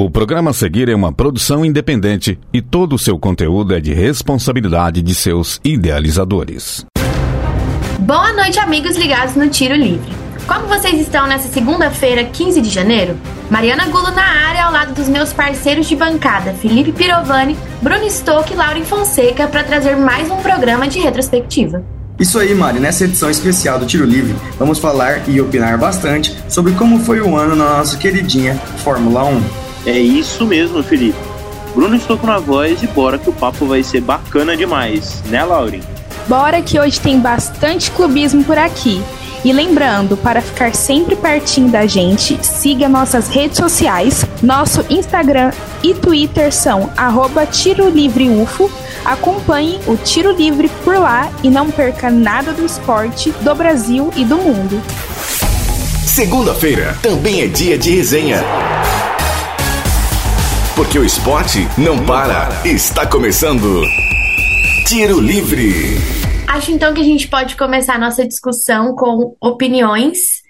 O programa a seguir é uma produção independente e todo o seu conteúdo é de responsabilidade de seus idealizadores. Boa noite, amigos ligados no Tiro Livre. Como vocês estão nessa segunda-feira, 15 de janeiro? Mariana Gulo na área ao lado dos meus parceiros de bancada, Felipe Pirovani, Bruno Stock e Lauren Fonseca, para trazer mais um programa de retrospectiva. Isso aí, Mari. Nessa edição especial do Tiro Livre, vamos falar e opinar bastante sobre como foi o ano na nossa queridinha Fórmula 1. É isso mesmo, Felipe. Bruno estou com a voz e bora que o papo vai ser bacana demais, né, Lauren? Bora que hoje tem bastante clubismo por aqui. E lembrando, para ficar sempre pertinho da gente, siga nossas redes sociais. Nosso Instagram e Twitter são @tirolivreufo. Acompanhe o Tiro Livre por lá e não perca nada do esporte do Brasil e do mundo. Segunda-feira também é dia de resenha. Porque o esporte não para. Está começando. Tiro Livre. Acho então que a gente pode começar a nossa discussão com opiniões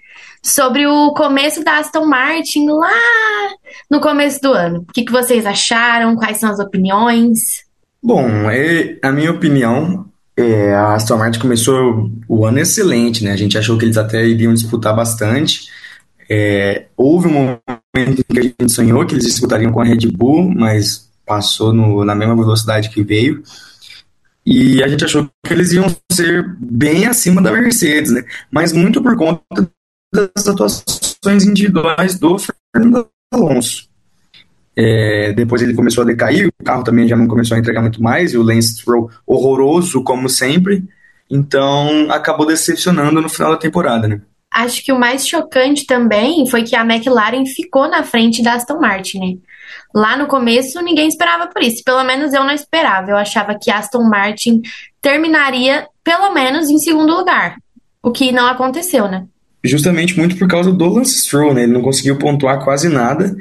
sobre o começo da Aston Martin lá no começo do ano. O que, que vocês acharam? Quais são as opiniões? Bom, é, a minha opinião, é, a Aston Martin começou o ano excelente, né? A gente achou que eles até iriam disputar bastante. É, houve um momento que a gente sonhou que eles disputariam com a Red Bull, mas passou no, na mesma velocidade que veio. E a gente achou que eles iam ser bem acima da Mercedes, né? Mas muito por conta das atuações individuais do Fernando Alonso. É, depois ele começou a decair, o carro também já não começou a entregar muito mais, e o Lance Stroll horroroso, como sempre. Então acabou decepcionando no final da temporada, né? Acho que o mais chocante também foi que a McLaren ficou na frente da Aston Martin? Lá no começo ninguém esperava por isso, pelo menos eu não esperava. Eu achava que Aston Martin terminaria pelo menos em segundo lugar, o que não aconteceu, né? Justamente muito por causa do Lance Stroll, né? Ele não conseguiu pontuar quase nada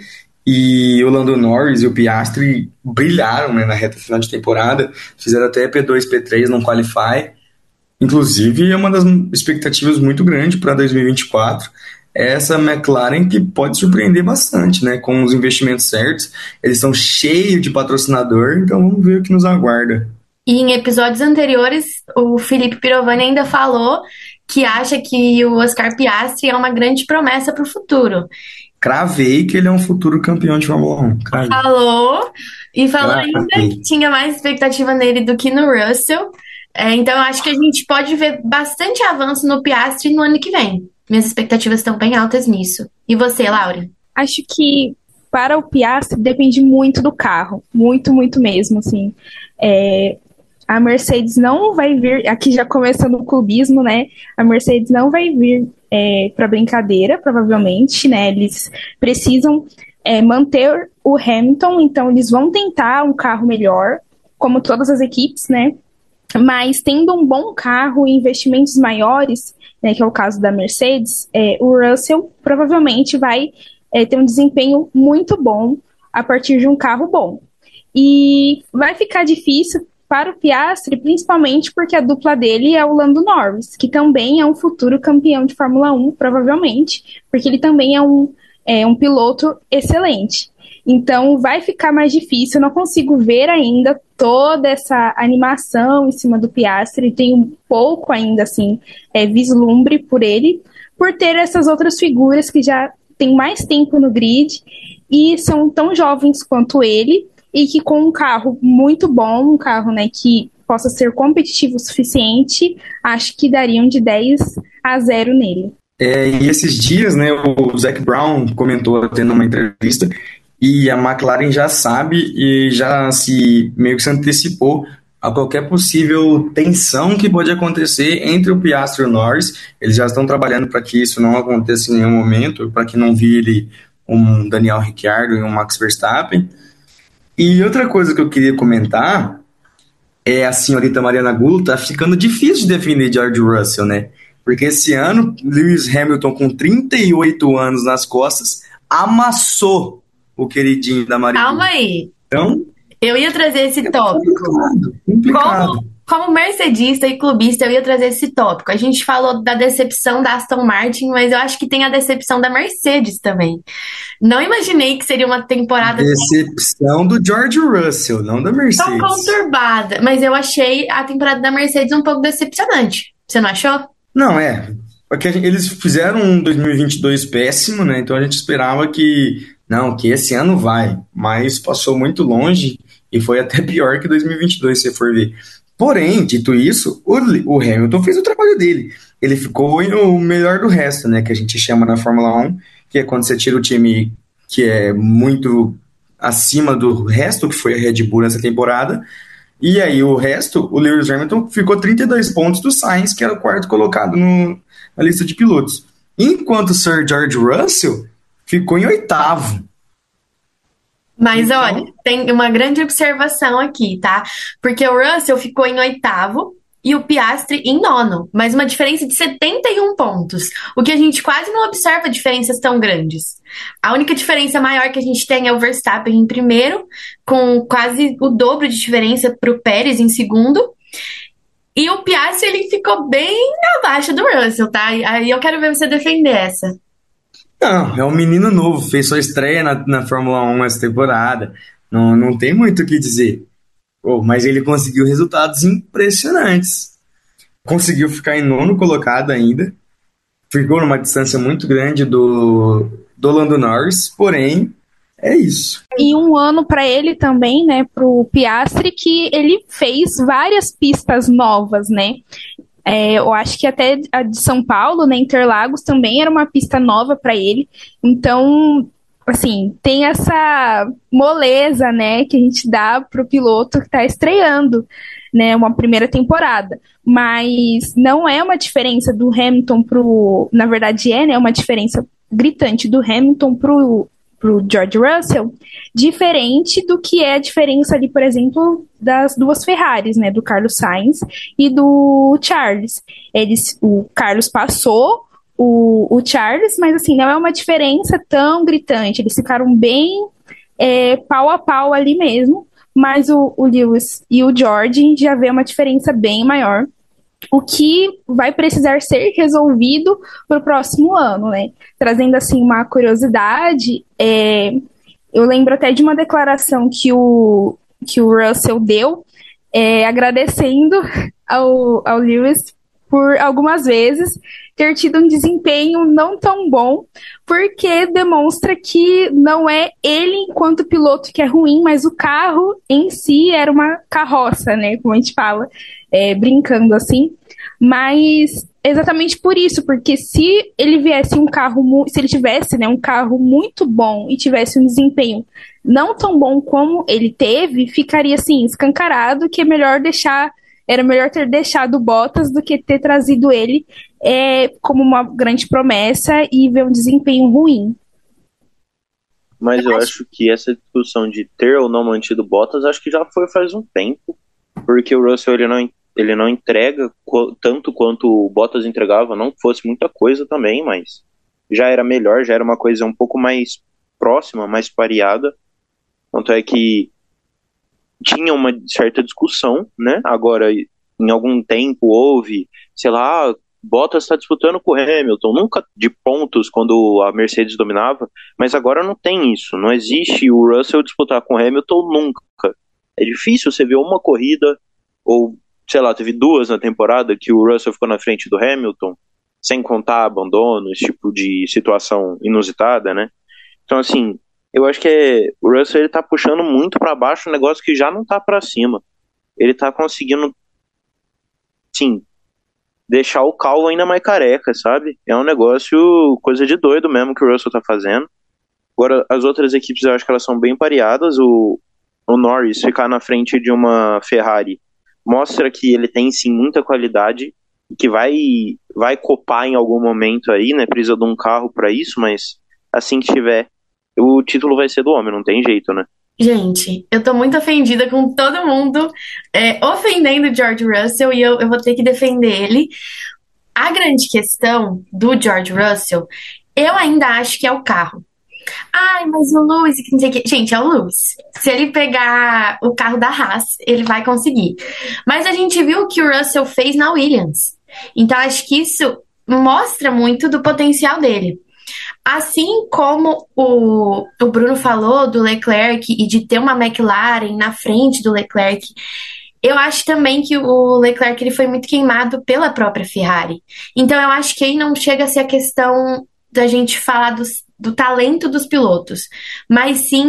e o Lando Norris e o Piastri brilharam né, na reta final de temporada, fizeram até P2, P3 no Qualify. Inclusive, é uma das expectativas muito grande para 2024 é essa McLaren que pode surpreender bastante, né? Com os investimentos certos. Eles estão cheios de patrocinador, então vamos ver o que nos aguarda. E em episódios anteriores, o Felipe Pirovani ainda falou que acha que o Oscar Piastri é uma grande promessa para o futuro. Cravei que ele é um futuro campeão de Fórmula 1. Cravei. Falou, e falou Cravei. ainda que tinha mais expectativa nele do que no Russell. É, então, eu acho que a gente pode ver bastante avanço no Piastri no ano que vem. Minhas expectativas estão bem altas nisso. E você, Laura? Acho que para o Piastri depende muito do carro. Muito, muito mesmo, assim. É, a Mercedes não vai vir, aqui já começando o clubismo, né? A Mercedes não vai vir é, para brincadeira, provavelmente, né? Eles precisam é, manter o Hamilton, então eles vão tentar um carro melhor, como todas as equipes, né? Mas tendo um bom carro e investimentos maiores, né, que é o caso da Mercedes, é, o Russell provavelmente vai é, ter um desempenho muito bom a partir de um carro bom. E vai ficar difícil para o Piastri, principalmente porque a dupla dele é o Lando Norris, que também é um futuro campeão de Fórmula 1, provavelmente, porque ele também é um, é, um piloto excelente. Então vai ficar mais difícil, eu não consigo ver ainda toda essa animação em cima do Piastri, tem um pouco ainda assim, é, vislumbre por ele, por ter essas outras figuras que já têm mais tempo no grid e são tão jovens quanto ele, e que com um carro muito bom, um carro né, que possa ser competitivo o suficiente, acho que dariam de 10 a 0 nele. É, e esses dias, né, o Zac Brown comentou até numa entrevista e a McLaren já sabe e já se meio que se antecipou a qualquer possível tensão que pode acontecer entre o Piastri e o Norris. Eles já estão trabalhando para que isso não aconteça em nenhum momento, para que não vire um Daniel Ricciardo e um Max Verstappen. E outra coisa que eu queria comentar é a senhorita Mariana Gulo tá ficando difícil de definir George Russell, né? Porque esse ano, Lewis Hamilton, com 38 anos nas costas, amassou o queridinho da Mariana. Calma aí. Então. Eu ia trazer esse é tópico. Complicado, complicado. Como, Como mercedista e clubista, eu ia trazer esse tópico. A gente falou da decepção da Aston Martin, mas eu acho que tem a decepção da Mercedes também. Não imaginei que seria uma temporada Decepção do George Russell, não da tão Mercedes. conturbada, mas eu achei a temporada da Mercedes um pouco decepcionante. Você não achou? Não, é. Porque eles fizeram um 2022 péssimo, né? Então a gente esperava que, não, que esse ano vai. Mas passou muito longe e foi até pior que 2022, se for ver. Porém, dito isso, o, o Hamilton fez o trabalho dele. Ele ficou o melhor do resto, né? Que a gente chama na Fórmula 1, que é quando você tira o time que é muito acima do resto, que foi a Red Bull nessa temporada. E aí o resto, o Lewis Hamilton ficou 32 pontos do Sainz, que era o quarto colocado no- na lista de pilotos. Enquanto o Sir George Russell ficou em oitavo. Mas Então- olha, tem uma grande observação aqui, tá? Porque o Russell ficou em oitavo e o Piastri em nono, mas uma diferença de 71 pontos, o que a gente quase não observa diferenças tão grandes. A única diferença maior que a gente tem é o Verstappen em primeiro, com quase o dobro de diferença para o Pérez em segundo. E o Piastri ele ficou bem abaixo do Russell, tá? Aí eu quero ver você defender essa. Não, é um menino novo, fez sua estreia na, na Fórmula 1 essa temporada. Não, não tem muito o que dizer. Oh, mas ele conseguiu resultados impressionantes. Conseguiu ficar em nono colocado ainda. Ficou numa distância muito grande do, do Lando Norris, porém, é isso. E um ano para ele também, né, pro Piastri, que ele fez várias pistas novas, né? É, eu acho que até a de São Paulo, né, Interlagos, também era uma pista nova para ele. Então, assim, tem essa moleza, né, que a gente dá pro piloto que está estreando, né, uma primeira temporada. Mas não é uma diferença do Hamilton pro, na verdade é, né, uma diferença gritante do Hamilton pro pro George Russell, diferente do que é a diferença ali, por exemplo, das duas Ferraris, né, do Carlos Sainz e do Charles. Eles, o Carlos passou o, o Charles, mas assim, não é uma diferença tão gritante. Eles ficaram bem é, pau a pau ali mesmo, mas o, o Lewis e o George já vê uma diferença bem maior. O que vai precisar ser resolvido para o próximo ano, né? Trazendo assim uma curiosidade, é, eu lembro até de uma declaração que o, que o Russell deu, é, agradecendo ao, ao Lewis por algumas vezes ter tido um desempenho não tão bom, porque demonstra que não é ele enquanto piloto que é ruim, mas o carro em si era uma carroça, né? Como a gente fala, é, brincando assim. Mas exatamente por isso, porque se ele viesse um carro, se ele tivesse, né, um carro muito bom e tivesse um desempenho não tão bom como ele teve, ficaria assim escancarado que é melhor deixar, era melhor ter deixado o Bottas do que ter trazido ele é, como uma grande promessa e ver um desempenho ruim. Mas eu acho que essa discussão de ter ou não mantido Bottas, acho que já foi faz um tempo, porque o Russell ele não, ele não entrega tanto quanto o Bottas entregava, não fosse muita coisa também, mas já era melhor, já era uma coisa um pouco mais próxima, mais pareada. Tanto é que tinha uma certa discussão, né? Agora, em algum tempo houve, sei lá, Bottas está disputando com o Hamilton, nunca de pontos quando a Mercedes dominava, mas agora não tem isso, não existe o Russell disputar com o Hamilton nunca. É difícil você ver uma corrida, ou sei lá, teve duas na temporada que o Russell ficou na frente do Hamilton, sem contar abandono, esse tipo de situação inusitada, né? Então, assim, eu acho que é, o Russell ele tá puxando muito para baixo um negócio que já não tá para cima. Ele tá conseguindo, sim, deixar o calvo ainda mais careca, sabe? É um negócio, coisa de doido mesmo que o Russell tá fazendo. Agora, as outras equipes eu acho que elas são bem pareadas. O, o Norris ficar na frente de uma Ferrari mostra que ele tem sim muita qualidade, que vai, vai copar em algum momento aí, né? Precisa de um carro para isso, mas assim que tiver, o título vai ser do homem, não tem jeito, né? Gente, eu tô muito ofendida com todo mundo é, ofendendo George Russell e eu, eu vou ter que defender ele. A grande questão do George Russell, eu ainda acho que é o carro. Ai, mas o Lewis, que não sei o que. Gente, é o Lewis. Se ele pegar o carro da Haas, ele vai conseguir. Mas a gente viu o que o Russell fez na Williams. Então, acho que isso mostra muito do potencial dele. Assim como o, o Bruno falou do Leclerc e de ter uma McLaren na frente do Leclerc, eu acho também que o Leclerc ele foi muito queimado pela própria Ferrari. Então eu acho que aí não chega a ser a questão da gente falar dos, do talento dos pilotos, mas sim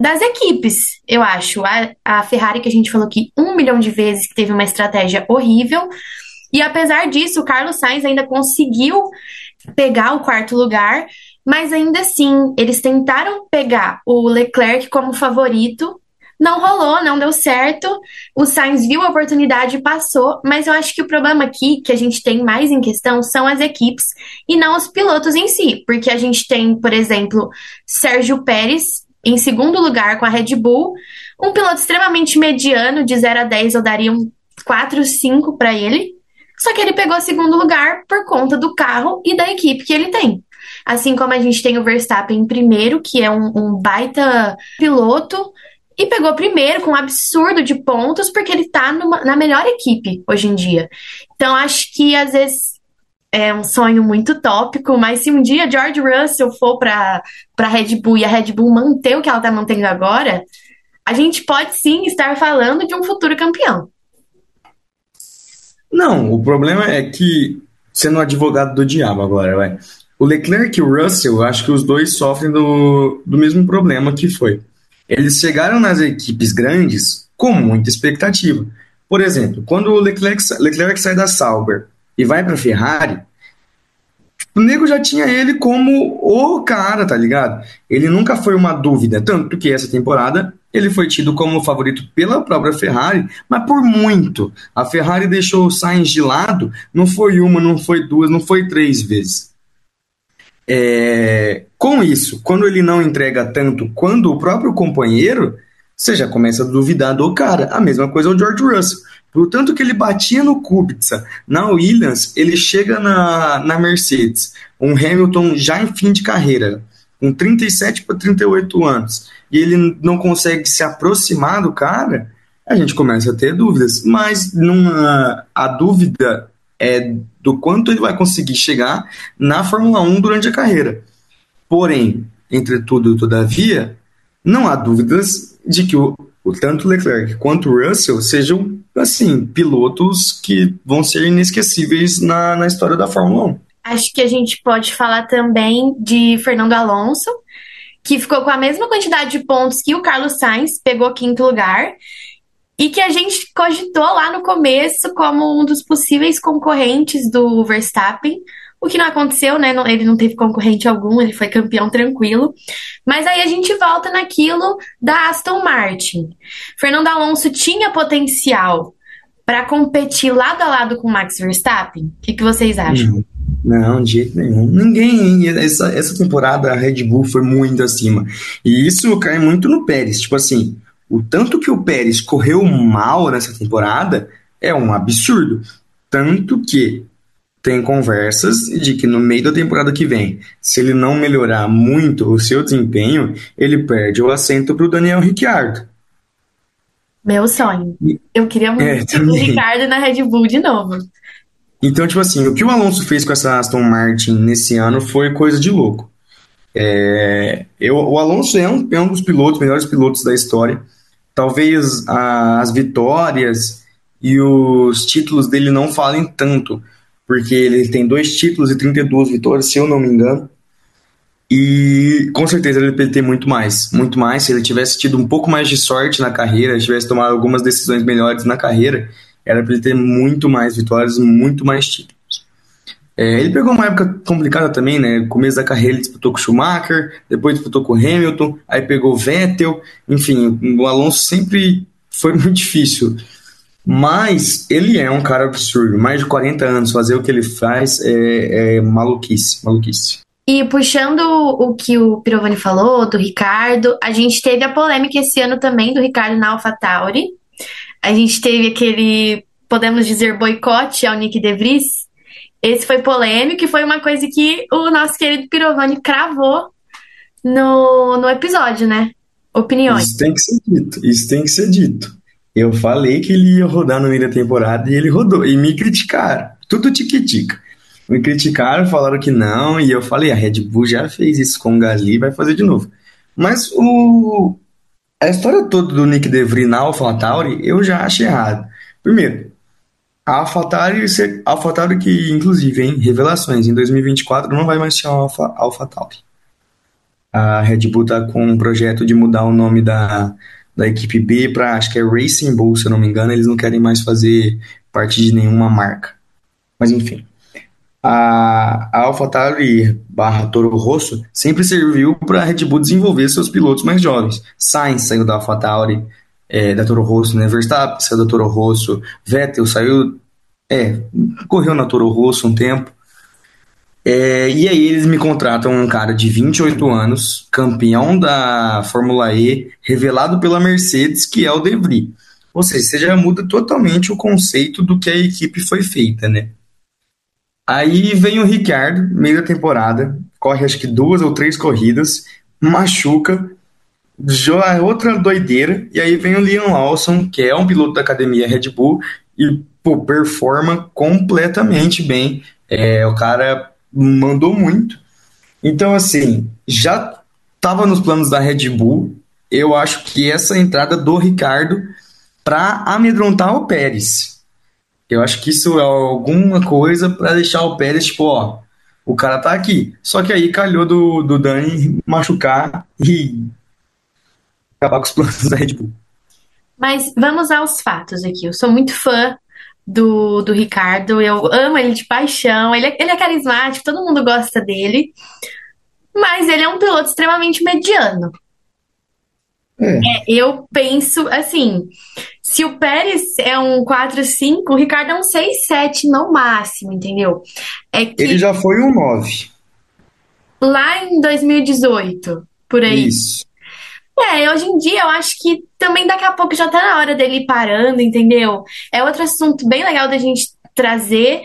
das equipes, eu acho. A, a Ferrari, que a gente falou aqui um milhão de vezes, que teve uma estratégia horrível. E apesar disso, o Carlos Sainz ainda conseguiu pegar o quarto lugar, mas ainda assim, eles tentaram pegar o Leclerc como favorito. Não rolou, não deu certo. O Sainz viu a oportunidade e passou, mas eu acho que o problema aqui que a gente tem mais em questão são as equipes e não os pilotos em si, porque a gente tem, por exemplo, Sérgio Pérez em segundo lugar com a Red Bull, um piloto extremamente mediano, de 0 a 10 eu daria um 4, 5 para ele. Só que ele pegou segundo lugar por conta do carro e da equipe que ele tem. Assim como a gente tem o Verstappen em primeiro, que é um, um baita piloto, e pegou primeiro com um absurdo de pontos, porque ele tá numa, na melhor equipe hoje em dia. Então acho que às vezes é um sonho muito tópico, mas se um dia George Russell for para a Red Bull e a Red Bull manter o que ela está mantendo agora, a gente pode sim estar falando de um futuro campeão. Não, o problema é que, sendo advogado do diabo agora, vai. O Leclerc e o Russell, acho que os dois sofrem do, do mesmo problema que foi. Eles chegaram nas equipes grandes com muita expectativa. Por exemplo, quando o Leclerc, Leclerc sai da Sauber e vai para a Ferrari, o nego já tinha ele como o cara, tá ligado? Ele nunca foi uma dúvida, tanto que essa temporada ele foi tido como favorito pela própria Ferrari, mas por muito. A Ferrari deixou o Sainz de lado, não foi uma, não foi duas, não foi três vezes. É... Com isso, quando ele não entrega tanto quanto o próprio companheiro, você já começa a duvidar do cara. A mesma coisa é o George Russell. Por tanto que ele batia no Kubica, na Williams, ele chega na, na Mercedes, um Hamilton já em fim de carreira, com 37 para 38 anos e ele não consegue se aproximar do cara, a gente começa a ter dúvidas. Mas numa, a dúvida é do quanto ele vai conseguir chegar na Fórmula 1 durante a carreira. Porém, entretudo e todavia, não há dúvidas de que o, o tanto Leclerc quanto Russell sejam assim pilotos que vão ser inesquecíveis na, na história da Fórmula 1. Acho que a gente pode falar também de Fernando Alonso, que ficou com a mesma quantidade de pontos que o Carlos Sainz, pegou quinto lugar, e que a gente cogitou lá no começo como um dos possíveis concorrentes do Verstappen. O que não aconteceu, né? Ele não teve concorrente algum, ele foi campeão tranquilo. Mas aí a gente volta naquilo da Aston Martin. Fernando Alonso tinha potencial para competir lado a lado com Max Verstappen? O que, que vocês acham? Não, de jeito nenhum. Ninguém. Essa, essa temporada a Red Bull foi muito acima. E isso cai muito no Pérez. Tipo assim, o tanto que o Pérez correu mal nessa temporada é um absurdo. Tanto que tem conversas de que no meio da temporada que vem, se ele não melhorar muito o seu desempenho, ele perde o assento para o Daniel Ricciardo. Meu sonho. Eu queria muito é, o Ricardo na Red Bull de novo. Então, tipo assim, o que o Alonso fez com essa Aston Martin nesse ano foi coisa de louco. É, eu, o Alonso é um, é um dos pilotos, melhores pilotos da história. Talvez a, as vitórias e os títulos dele não falem tanto, porque ele tem dois títulos e 32 vitórias, se eu não me engano. E com certeza ele poderia ter muito mais, muito mais. Se ele tivesse tido um pouco mais de sorte na carreira, tivesse tomado algumas decisões melhores na carreira, era para ele ter muito mais vitórias, muito mais títulos. É, ele pegou uma época complicada também, né? Começo da carreira ele disputou com o Schumacher, depois disputou com o Hamilton, aí pegou o Vettel, enfim, o Alonso sempre foi muito difícil. Mas ele é um cara absurdo, mais de 40 anos, fazer o que ele faz é, é maluquice, maluquice. E puxando o que o Pirovani falou, do Ricardo, a gente teve a polêmica esse ano também do Ricardo na AlphaTauri, a gente teve aquele, podemos dizer, boicote ao Nick De Vries. Esse foi polêmico e foi uma coisa que o nosso querido Pirovani cravou no, no episódio, né? Opiniões. Isso tem que ser dito, isso tem que ser dito. Eu falei que ele ia rodar no meio da temporada e ele rodou. E me criticaram. Tudo tique-tica. Me criticaram, falaram que não, e eu falei, a Red Bull já fez isso com o Gasly, vai fazer de novo. Mas o, a história toda do Nick DeVry na AlphaTauri, eu já acho errado. Primeiro, a AlphaTauri, AlphaTauri que, inclusive, em revelações, em 2024 não vai mais ser Alpha, AlphaTauri. A Red Bull tá com um projeto de mudar o nome da, da equipe B para, acho que é Racing Bull, se eu não me engano, eles não querem mais fazer parte de nenhuma marca. Mas enfim a, a AlphaTauri barra Toro Rosso sempre serviu para a Red Bull desenvolver seus pilotos mais jovens. Sainz saiu da AlphaTauri, é, da Toro Rosso, né? Verstappen saiu da Toro Rosso, Vettel saiu, é, correu na Toro Rosso um tempo. É, e aí eles me contratam um cara de 28 anos, campeão da Fórmula E, revelado pela Mercedes, que é o De. Ou seja, você já muda totalmente o conceito do que a equipe foi feita, né? Aí vem o Ricardo, meio da temporada, corre acho que duas ou três corridas, machuca, joga outra doideira, e aí vem o Leon Lawson, que é um piloto da academia Red Bull, e pô, performa completamente bem. É, o cara mandou muito. Então, assim, já estava nos planos da Red Bull. Eu acho que essa entrada do Ricardo para amedrontar o Pérez. Eu acho que isso é alguma coisa para deixar o Pérez, tipo, ó, o cara tá aqui. Só que aí calhou do, do Dani machucar e acabar com os planos da Red Bull. Mas vamos aos fatos aqui. Eu sou muito fã do, do Ricardo, eu amo ele de paixão, ele é, ele é carismático, todo mundo gosta dele, mas ele é um piloto extremamente mediano. É. É, eu penso assim, se o Pérez é um 4-5, o Ricardo é um 6-7 no máximo, entendeu? É que Ele já foi um 9. Lá em 2018, por aí. Isso. É, hoje em dia eu acho que também daqui a pouco já tá na hora dele ir parando, entendeu? É outro assunto bem legal da gente trazer,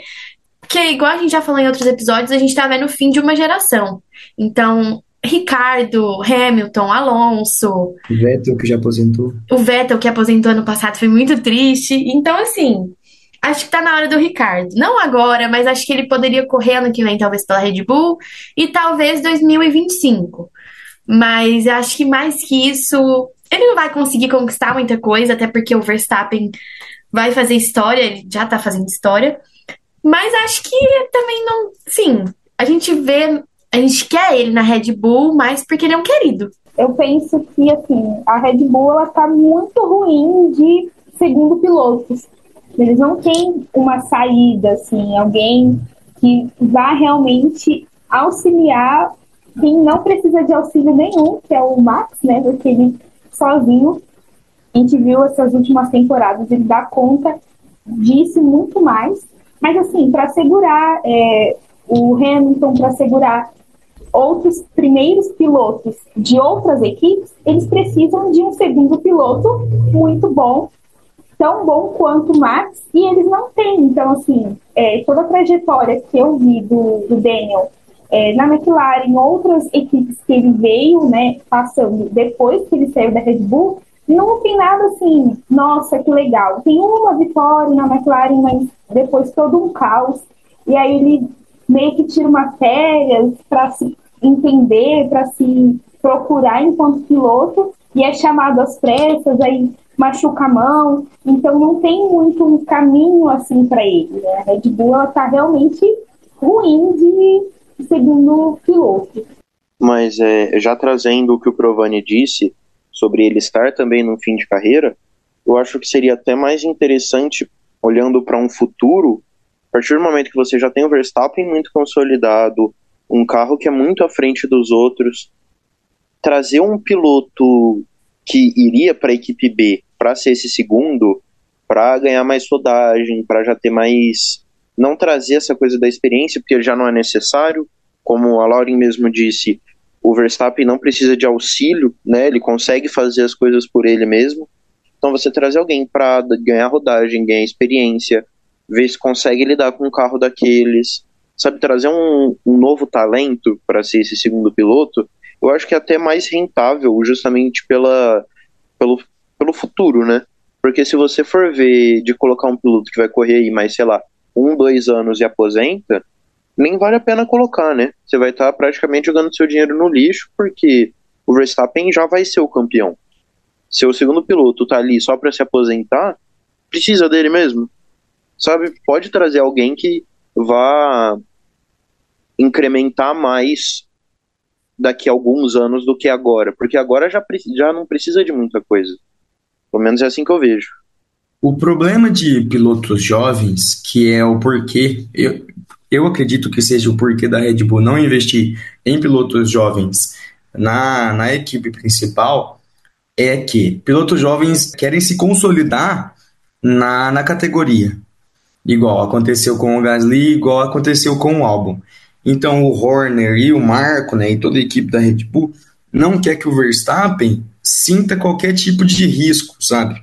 que igual a gente já falou em outros episódios, a gente tá vendo o fim de uma geração. Então, Ricardo, Hamilton, Alonso. O Vettel que já aposentou. O Vettel que aposentou ano passado foi muito triste. Então, assim, acho que tá na hora do Ricardo. Não agora, mas acho que ele poderia correr ano que vem, talvez pela Red Bull, e talvez 2025. Mas acho que mais que isso, ele não vai conseguir conquistar muita coisa, até porque o Verstappen vai fazer história, ele já tá fazendo história. Mas acho que também não. Sim, a gente vê a gente quer ele na Red Bull, mas porque ele é um querido. Eu penso que, assim, a Red Bull, ela tá muito ruim de segundo pilotos. Eles não têm uma saída, assim, alguém que vá realmente auxiliar quem não precisa de auxílio nenhum, que é o Max, né? Porque ele sozinho, a gente viu essas últimas temporadas, ele dá conta disso muito mais. Mas assim, para segurar é, o Hamilton, para segurar outros primeiros pilotos de outras equipes, eles precisam de um segundo piloto muito bom, tão bom quanto o Max, e eles não têm. Então, assim, é, toda a trajetória que eu vi do, do Daniel é, na McLaren, outras equipes que ele veio, né, passando depois que ele saiu da Red Bull, não tem nada assim, nossa, que legal. Tem uma vitória na McLaren, mas depois todo um caos. E aí ele meio que tira uma férias para se entender, para se procurar enquanto piloto, e é chamado às pressas, aí machuca a mão, então não tem muito um caminho assim para ele. Né? A Red Bull está realmente ruim de segundo piloto. Mas é, já trazendo o que o Provani disse sobre ele estar também no fim de carreira, eu acho que seria até mais interessante, olhando para um futuro, a partir do momento que você já tem o Verstappen muito consolidado, um carro que é muito à frente dos outros, trazer um piloto que iria para a equipe B para ser esse segundo, para ganhar mais rodagem, para já ter mais. Não trazer essa coisa da experiência, porque já não é necessário. Como a Lauren mesmo disse, o Verstappen não precisa de auxílio, né? Ele consegue fazer as coisas por ele mesmo. Então você trazer alguém para ganhar rodagem, ganhar experiência, ver se consegue lidar com um carro daqueles, sabe, trazer um, um novo talento para ser esse segundo piloto, eu acho que é até mais rentável, justamente pela, pelo, pelo futuro, né? Porque se você for ver de colocar um piloto que vai correr aí mais, sei lá, um, dois anos e aposenta, nem vale a pena colocar, né? Você vai estar tá praticamente jogando seu dinheiro no lixo, porque o Verstappen já vai ser o campeão. Se o segundo piloto tá ali só para se aposentar, precisa dele mesmo. Sabe? Pode trazer alguém que vá incrementar mais daqui a alguns anos do que agora, porque agora já, já não precisa de muita coisa. Pelo menos é assim que eu vejo. O problema de pilotos jovens, que é o porquê, eu, eu acredito que seja o porquê da Red Bull não investir em pilotos jovens na, na equipe principal, é que pilotos jovens querem se consolidar na, na categoria. Igual aconteceu com o Gasly, igual aconteceu com o Albon. Então o Horner e o Marco, né, e toda a equipe da Red Bull não quer que o Verstappen sinta qualquer tipo de risco, sabe?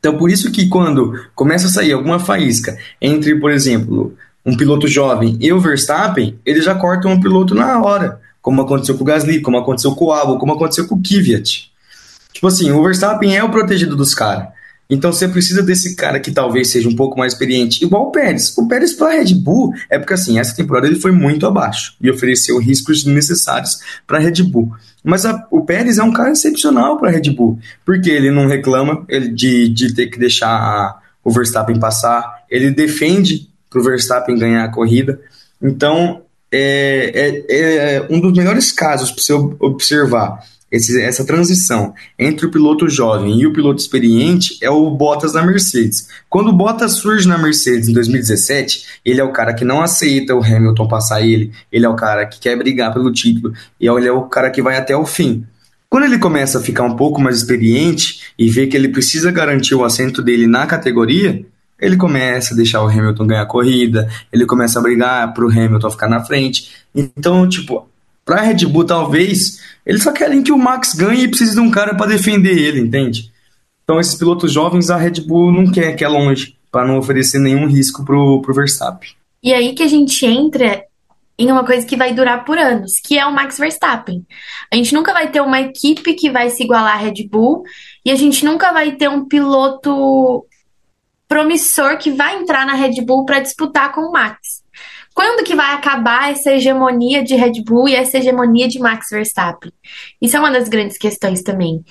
Então por isso que quando começa a sair alguma faísca entre, por exemplo, um piloto jovem e o Verstappen, eles já cortam o piloto na hora, como aconteceu com o Gasly, como aconteceu com o Albon, como aconteceu com o Kvyat. Tipo assim, o Verstappen é o protegido dos caras. Então você precisa desse cara que talvez seja um pouco mais experiente, igual o Pérez. O Pérez para Red Bull é porque assim, essa temporada ele foi muito abaixo e ofereceu riscos necessários para Red Bull. Mas a, o Pérez é um cara excepcional para a Red Bull, porque ele não reclama de, de ter que deixar a, o Verstappen passar, ele defende para o Verstappen ganhar a corrida. Então é, é, é um dos melhores casos para você observar esse, essa transição entre o piloto jovem e o piloto experiente é o Bottas na Mercedes. Quando o Bottas surge na Mercedes em 2017, ele é o cara que não aceita o Hamilton passar ele, ele é o cara que quer brigar pelo título, e ele é o cara que vai até o fim. Quando ele começa a ficar um pouco mais experiente e vê que ele precisa garantir o assento dele na categoria, ele começa a deixar o Hamilton ganhar a corrida, ele começa a brigar para o Hamilton ficar na frente. Então, tipo, para a Red Bull, talvez, eles só querem que o Max ganhe e precise de um cara para defender ele, entende? Então, esses pilotos jovens, a Red Bull não quer que é longe, para não oferecer nenhum risco pro, pro Verstappen. E aí que a gente entra em uma coisa que vai durar por anos, que é o Max Verstappen. A gente nunca vai ter uma equipe que vai se igualar à Red Bull e a gente nunca vai ter um piloto promissor que vai entrar na Red Bull para disputar com o Max. Quando que vai acabar essa hegemonia de Red Bull e essa hegemonia de Max Verstappen? Isso é uma das grandes questões também.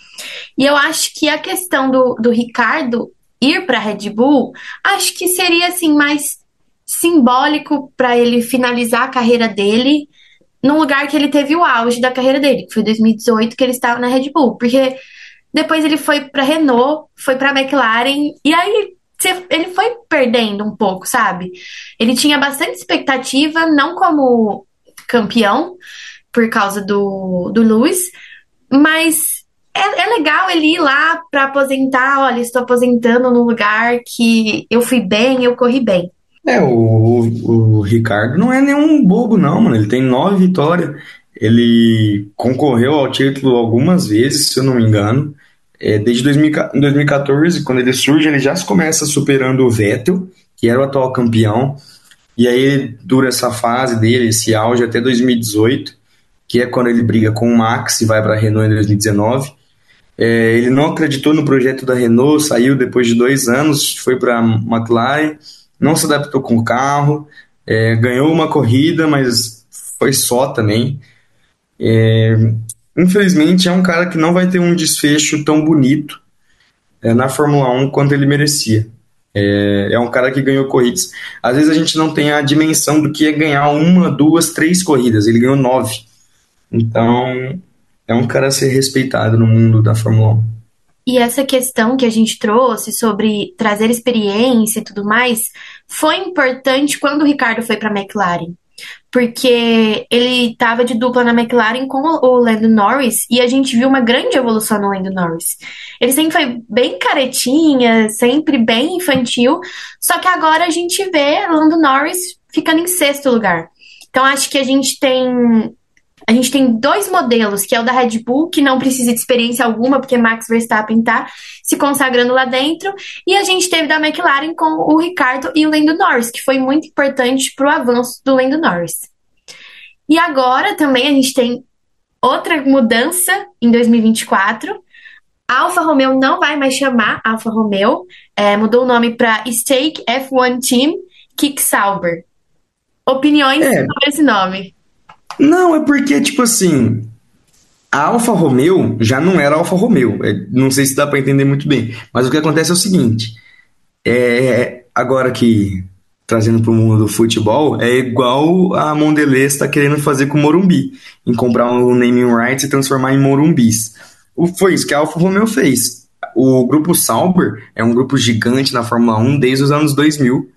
E eu acho que a questão do, do Ricardo ir para Red Bull, acho que seria assim mais simbólico para ele finalizar a carreira dele num lugar que ele teve o auge da carreira dele, que foi 2018 que ele estava na Red Bull, porque depois ele foi para Renault, foi para McLaren e aí ele foi perdendo um pouco, sabe? Ele tinha bastante expectativa, não como campeão, por causa do, do Lewis, mas é, é legal ele ir lá para aposentar. Olha, estou aposentando num lugar que eu fui bem, eu corri bem. É, o, o Ricardo não é nenhum bobo, não, mano. Ele tem nove vitórias. Ele concorreu ao título algumas vezes, se eu não me engano. É, desde 2014, quando ele surge, ele já começa superando o Vettel, que era o atual campeão, e aí dura essa fase dele, esse auge até 2018, que é quando ele briga com o Max e vai para a Renault em 2019. É, ele não acreditou no projeto da Renault, saiu depois de dois anos, foi para a McLaren, não se adaptou com o carro, é, ganhou uma corrida, mas foi só também. É, infelizmente, é um cara que não vai ter um desfecho tão bonito é, na Fórmula 1 quanto ele merecia. É, é, um cara que ganhou corridas. Às vezes a gente não tem a dimensão do que é ganhar uma, duas, três corridas. Ele ganhou nove. Então, é um cara a ser respeitado no mundo da Fórmula 1. E essa questão que a gente trouxe sobre trazer experiência e tudo mais foi importante quando o Ricardo foi para a McLaren porque ele estava de dupla na McLaren com o Lando Norris e a gente viu uma grande evolução no Lando Norris. Ele sempre foi bem caretinha, sempre bem infantil, só que agora a gente vê Lando Norris ficando em sexto lugar. Então acho que a gente tem a gente tem dois modelos, que é o da Red Bull, que não precisa de experiência alguma, porque Max Verstappen tá se consagrando lá dentro, e a gente teve da McLaren com o Ricardo e o Lando Norris, que foi muito importante para o avanço do Lando Norris. E agora também a gente tem Outra mudança em 2024. A Alfa Romeo não vai mais chamar Alfa Romeo, é, mudou o nome para Stake F1 Team Kick Sauber. Opiniões é. sobre esse nome? Não, é porque, tipo assim, a Alfa Romeo já não era Alfa Romeo. É, não sei se dá para entender muito bem. Mas o que acontece é o seguinte: é, agora que trazendo para o mundo do futebol, é igual a Mondelez está querendo fazer com o Morumbi, em comprar um naming rights e transformar em Morumbis. Foi isso que a Alfa Romeo fez. O grupo Sauber é um grupo gigante na Fórmula 1 desde os anos 2000.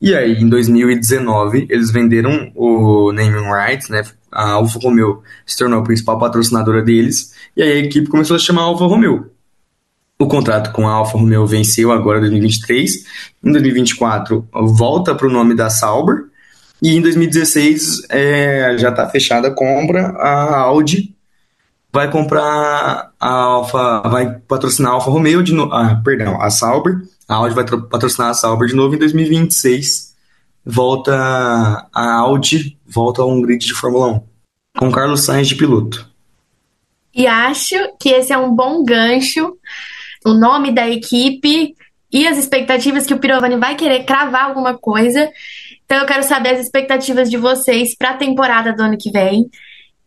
E aí, em 2019, eles venderam o naming rights, né? A Alfa Romeo se tornou a principal patrocinadora deles. E aí a equipe começou a chamar Alfa Romeo. O contrato com a Alfa Romeo venceu agora em 2023. Em 2024 volta para o nome da Sauber. E em 2016 é, já está fechada a compra. A Audi vai comprar a Alfa, vai patrocinar a Alfa Romeo de novo. Ah, perdão, a Sauber. A Audi vai patrocinar a Sauber de novo em 2026. Volta a Audi, volta a um grid de Fórmula 1 com Carlos Sainz de piloto. E acho que esse é um bom gancho o nome da equipe e as expectativas que o Pirovani vai querer cravar alguma coisa. Então eu quero saber as expectativas de vocês para a temporada do ano que vem.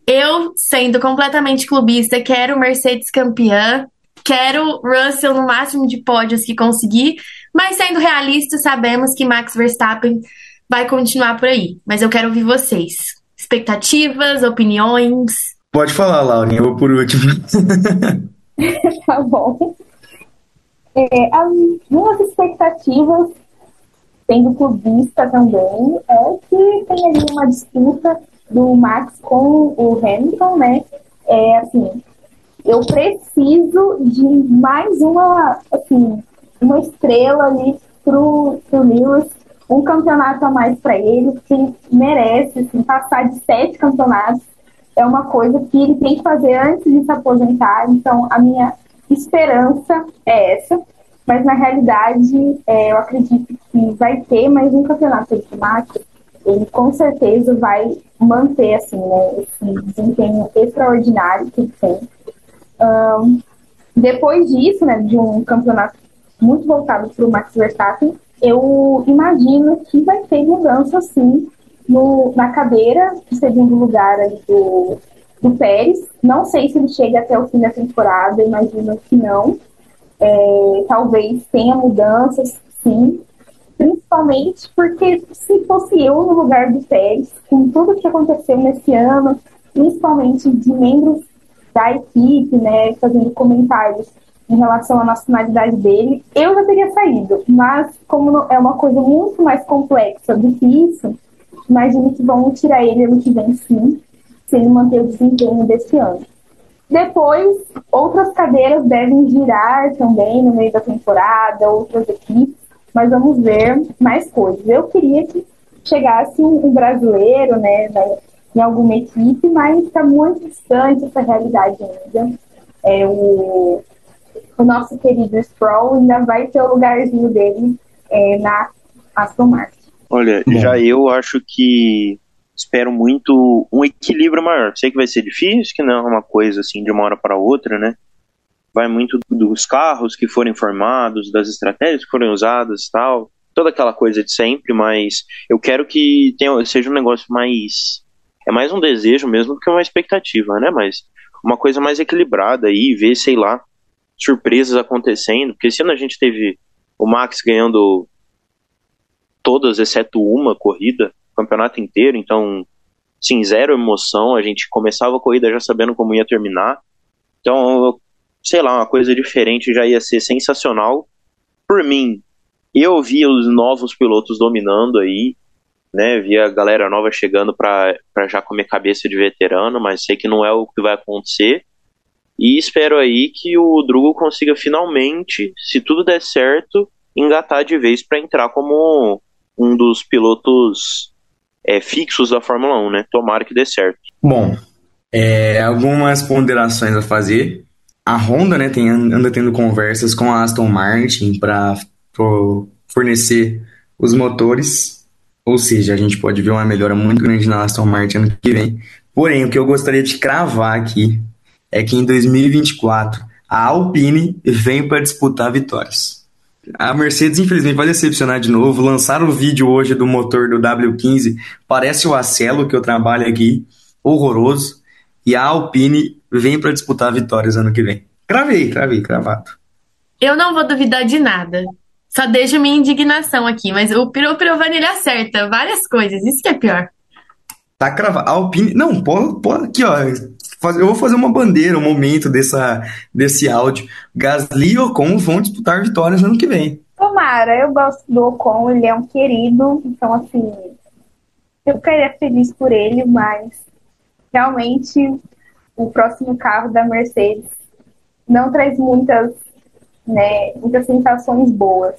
Eu, sendo completamente clubista, quero Mercedes campeã, quero Russell no máximo de pódios que conseguir, mas sendo realista, sabemos que Max Verstappen vai continuar por aí. Mas eu quero ouvir vocês. Expectativas, opiniões. Pode falar, Laurinha, eu vou por último. tá bom. É, as minhas expectativas, sendo clubista também, é que tem ali uma disputa do Max com o Hamilton, né? É assim, eu preciso de mais uma, assim, uma estrela ali pro, pro Lewis, um campeonato a mais para ele, que merece, assim, passar de sete campeonatos é uma coisa que ele tem que fazer antes de se aposentar. Então, a minha esperança é essa, mas na realidade é, eu acredito que vai ter mais um campeonato de mate, ele com certeza vai manter assim, né, esse desempenho extraordinário que ele tem. Um, depois disso, né, de um campeonato muito voltado para o Max Verstappen, eu imagino que vai ter mudança sim no, na cadeira de segundo lugar do, do Pérez. Não sei se ele chega até o fim da temporada, imagino que não. É, talvez tenha mudanças, sim. Principalmente porque se fosse eu no lugar do Pérez, com tudo que aconteceu nesse ano, principalmente de membros da equipe, né, fazendo comentários em relação à nacionalidade dele, eu já teria saído. Mas, como é uma coisa muito mais complexa do que isso, imagino que vão tirar ele ano que vem, sim, se ele manter o desempenho desse ano. Depois, outras cadeiras devem girar também no meio da temporada, outras equipes, mas vamos ver mais coisas. Eu queria que chegasse um brasileiro, né, em alguma equipe, mas está muito distante essa realidade ainda. É, o, o nosso querido Sproul ainda vai ter o lugarzinho dele é, na Aston Martin. Olha, já eu acho que espero muito um equilíbrio maior. Sei que vai ser difícil, que não é uma coisa assim de uma hora para outra, né? Vai muito dos carros que forem formados, das estratégias que forem usadas, tal, toda aquela coisa de sempre. Mas eu quero que tenha, seja um negócio mais é mais um desejo mesmo do que uma expectativa, né? Mas uma coisa mais equilibrada aí, ver, sei lá, surpresas acontecendo. Porque esse ano a gente teve o Max ganhando todas, exceto uma corrida, campeonato inteiro, então, sim, zero emoção. A gente começava a corrida já sabendo como ia terminar. Então, sei lá, uma coisa diferente já ia ser sensacional. Por mim, eu via os novos pilotos dominando aí, né? Via galera nova chegando para já comer cabeça de veterano, mas sei que não é o que vai acontecer. E espero aí que o Drugo consiga finalmente, se tudo der certo, engatar de vez para entrar como um dos pilotos é, fixos da Fórmula 1, né? Tomara que dê certo. Bom, é, algumas ponderações a fazer. A Honda, né, tem, anda tendo conversas com a Aston Martin para fornecer os motores Ou seja, a gente pode ver uma melhora muito grande na Aston Martin ano que vem. Porém, o que eu gostaria de cravar aqui é que em 2024 a Alpine vem para disputar vitórias. A Mercedes, infelizmente, vai decepcionar de novo. Lançaram o vídeo hoje do motor do W15, parece o Acelo que eu trabalho aqui, horroroso. E a Alpine vem para disputar vitórias ano que vem. Cravei, cravei, cravado. Eu não vou duvidar de nada. Só deixo minha indignação aqui, mas o Piro Pirovani ele acerta várias coisas, isso que é pior. Tá cravado. Alpine. Não, pode, pode aqui, ó. Eu vou fazer uma bandeira, um momento dessa, desse áudio. Gasly e Ocon vão disputar vitórias no ano que vem. Tomara, eu gosto do Ocon, ele é um querido, então assim, eu ficaria feliz por ele, mas realmente o próximo carro da Mercedes não traz muitas, né, muitas sensações boas.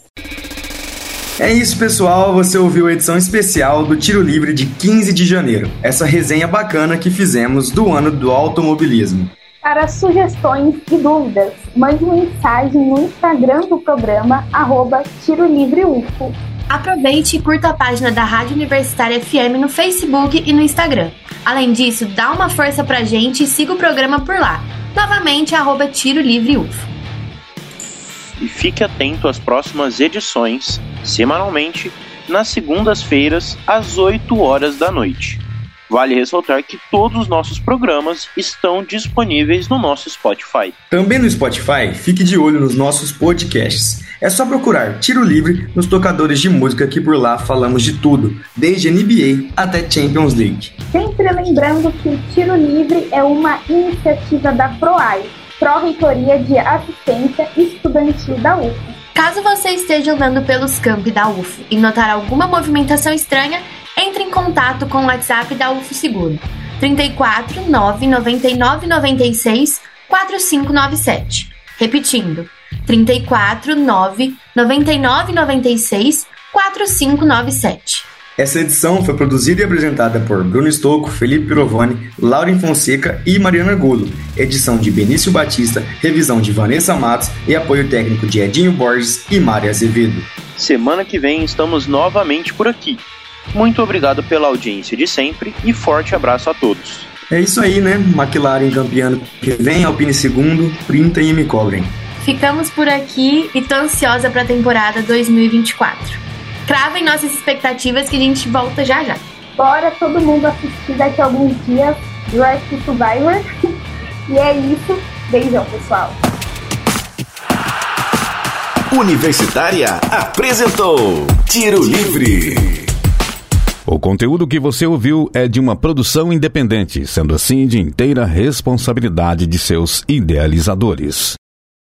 É isso, pessoal. Você ouviu a edição especial do Tiro Livre de 15 de janeiro. Essa resenha bacana que fizemos do ano do automobilismo. Para sugestões e dúvidas, mande mensagem no Instagram do programa, arroba Tiro Livre UFO. Aproveite e curta a página da Rádio Universitária FM no Facebook e no Instagram. Além disso, dá uma força pra gente e siga o programa por lá. Novamente, arroba Tiro Livre UFO. E fique atento às próximas edições, semanalmente, nas segundas-feiras, às 8 horas da noite. Vale ressaltar que todos os nossos programas estão disponíveis no nosso Spotify. Também no Spotify, fique de olho nos nossos podcasts. É só procurar Tiro Livre nos tocadores de música que por lá falamos de tudo, desde NBA até Champions League. Sempre lembrando que o Tiro Livre é uma iniciativa da PROAI, Pró-Reitoria de Assistência Estudantil da UF. Caso você esteja andando pelos campi da UFO e notar alguma movimentação estranha, entre em contato com o WhatsApp da UFO Seguro. 34 999 96 4597. Repetindo, 34 999 96 4597. Essa edição foi produzida e apresentada por Bruno Stocco, Felipe Pirovani, Lauren Fonseca e Mariana Gulo. Edição de Benício Batista, revisão de Vanessa Matos e apoio técnico de Edinho Borges e Mária Azevedo. Semana que vem estamos novamente por aqui. Muito obrigado pela audiência de sempre e forte abraço a todos. É isso aí, né? McLaren campeão que vem, Alpine segundo, printem e me cobrem. Ficamos por aqui e tô ansiosa para a temporada 2024. Cravem nossas expectativas que a gente volta já já. Bora todo mundo assistir daqui a alguns dias Drive to Survivor. e é isso. Beijão, pessoal. Universitária apresentou Tiro Livre. O conteúdo que você ouviu é de uma produção independente, sendo assim de inteira responsabilidade de seus idealizadores.